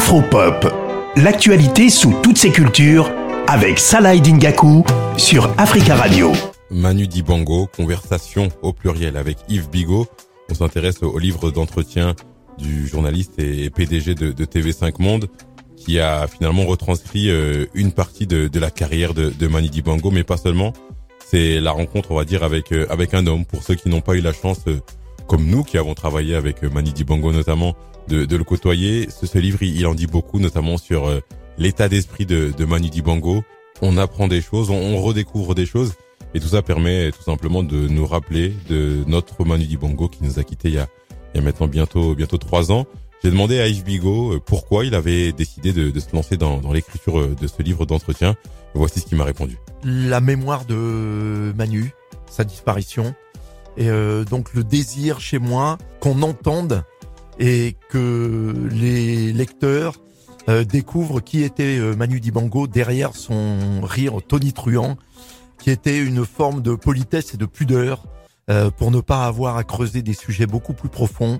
Afropop, l'actualité sous toutes ses cultures avec Salah Dingaku sur Africa Radio. Manu Dibango, conversation au pluriel avec Yves Bigot. On s'intéresse au livre d'entretien du journaliste et PDG de, TV5 Monde qui a finalement retranscrit euh, une partie de, la carrière de, de Manu Dibango, mais pas seulement. C'est la rencontre, on va dire, avec euh, avec un homme. Pour ceux qui n'ont pas eu la chance, euh, comme nous, qui avons travaillé avec Manu Dibango notamment, de, de le côtoyer. Ce, ce livre, il, en dit beaucoup, notamment sur euh, l'état d'esprit de, de Manu Dibango. On apprend des choses, on, redécouvre des choses, et tout ça permet tout simplement de nous rappeler de notre Manu Dibango qui nous a quittés il y a, il y a maintenant bientôt bientôt trois ans. J'ai demandé à Yves Bigot euh, pourquoi il avait décidé de, de se lancer dans, dans l'écriture euh, de ce livre d'entretien. Voici ce qu'il m'a répondu. La mémoire de Manu, sa disparition, et donc le désir chez moi qu'on entende et que les lecteurs euh, découvrent qui était euh, Manu Dibango derrière son rire tonitruant, qui était une forme de politesse et de pudeur euh, pour ne pas avoir à creuser des sujets beaucoup plus profonds,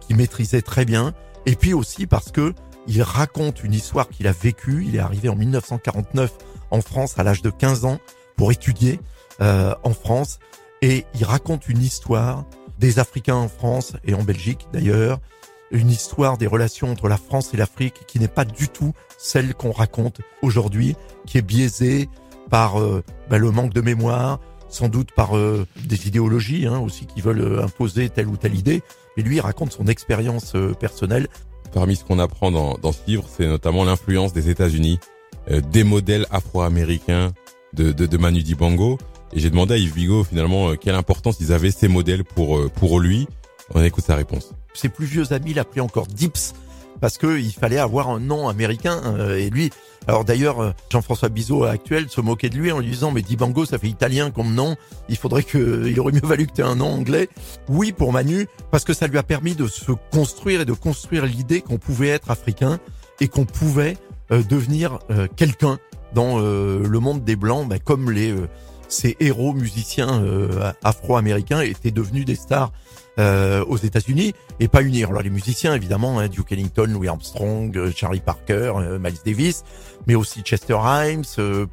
qu'il maîtrisait très bien, et puis aussi parce que il raconte une histoire qu'il a vécue. Il est arrivé en 1949 en France à l'âge de 15 ans pour étudier en France, et il raconte une histoire des Africains en France et en Belgique d'ailleurs, une histoire des relations entre la France et l'Afrique qui n'est pas du tout celle qu'on raconte aujourd'hui, qui est biaisée par euh, bah, le manque de mémoire, sans doute par euh, des idéologies hein, aussi qui veulent euh, imposer telle ou telle idée. Mais lui, il raconte son expérience personnelle. Parmi ce qu'on apprend dans, dans, ce livre, c'est notamment l'influence des États-Unis, des modèles afro-américains de, de, de, Manu Dibango. Et j'ai demandé à Yves Bigot finalement quelle importance ils avaient ces modèles pour pour lui. On écoute sa réponse ses plus vieux amis l'appelaient encore Dips parce que il fallait avoir un nom américain euh, et lui alors d'ailleurs euh, Jean-François Bizot actuel se moquait de lui en lui disant mais Dibango ça fait italien comme nom il faudrait que il aurait mieux valu que tu aies un nom anglais oui pour Manu parce que ça lui a permis de se construire et de construire l'idée qu'on pouvait être africain et qu'on pouvait euh, devenir quelqu'un dans le monde des blancs ben, comme les ces héros musiciens afro-américains étaient devenus des stars euh, aux États-Unis et pas unir. Alors les musiciens évidemment, hein, Duke Ellington, Louis Armstrong, euh, Charlie Parker, euh, Miles Davis, mais aussi Chester Himes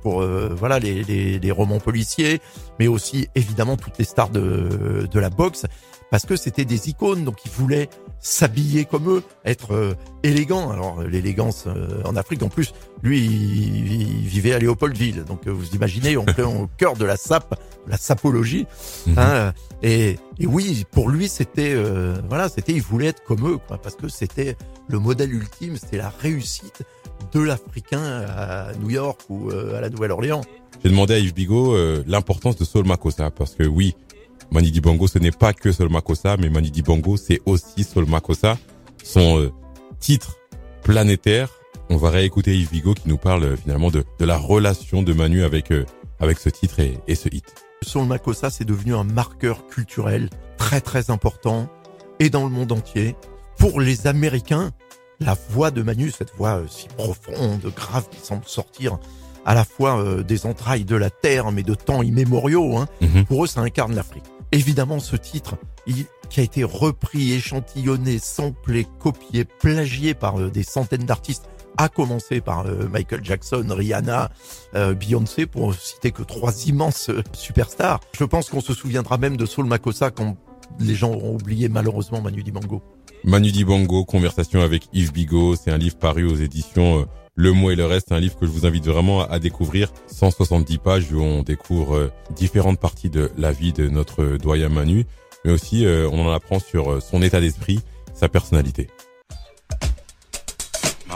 pour voilà les, les, les, romans policiers, mais aussi évidemment toutes les stars de, de la boxe parce que c'était des icônes, donc ils voulaient s'habiller comme eux, être euh, élégants. Alors l'élégance euh, en Afrique, en plus, lui, il, vivait à Léopoldville, donc euh, vous imaginez, on est au cœur de la sape, la sapologie. Mhm. Hein, et, et, oui, pour lui, c'était voilà, c'était, il voulait être comme eux, quoi, parce que c'était le modèle ultime, c'était la réussite de l'Africain à New York ou à la Nouvelle-Orléans. J'ai demandé à Yves Bigot l'importance de Saul Makossa, parce que oui, Mani Dibango, ce n'est pas que Sol Makossa, mais Mani Dibango, c'est aussi Sol Makossa. Son euh, titre planétaire, on va réécouter Yves Vigo qui nous parle euh, finalement de, de la relation de Manu avec, euh, avec ce titre et, et ce hit. Sol Makossa, c'est devenu un marqueur culturel très très important et dans le monde entier. Pour les Américains, la voix de Manu, cette voix si profonde, grave, qui semble sortir à la fois des entrailles de la terre, mais de temps immémoriaux, hein, mhm. pour eux, ça incarne l'Afrique. Évidemment, ce titre, il, qui a été repris, échantillonné, samplé, copié, plagié par euh, des centaines d'artistes, à commencer par euh, Michael Jackson, Rihanna, euh, Beyoncé, pour citer que trois immenses superstars. Je pense qu'on se souviendra même de Saul Makossa quand les gens auront oublié malheureusement Manu Dibango. Manu Dibango, conversation avec Yves Bigot, c'est un livre paru aux éditions le mot et le reste, un livre que je vous invite vraiment à découvrir. 170 pages où on découvre euh, différentes parties de la vie de notre doyen Manu, mais aussi euh, on en apprend sur euh, son état d'esprit, sa personnalité.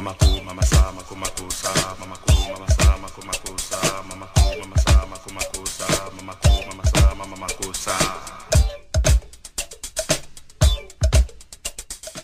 mama ku mama sa mama ku mama sa mama ku mama sa mama ku mama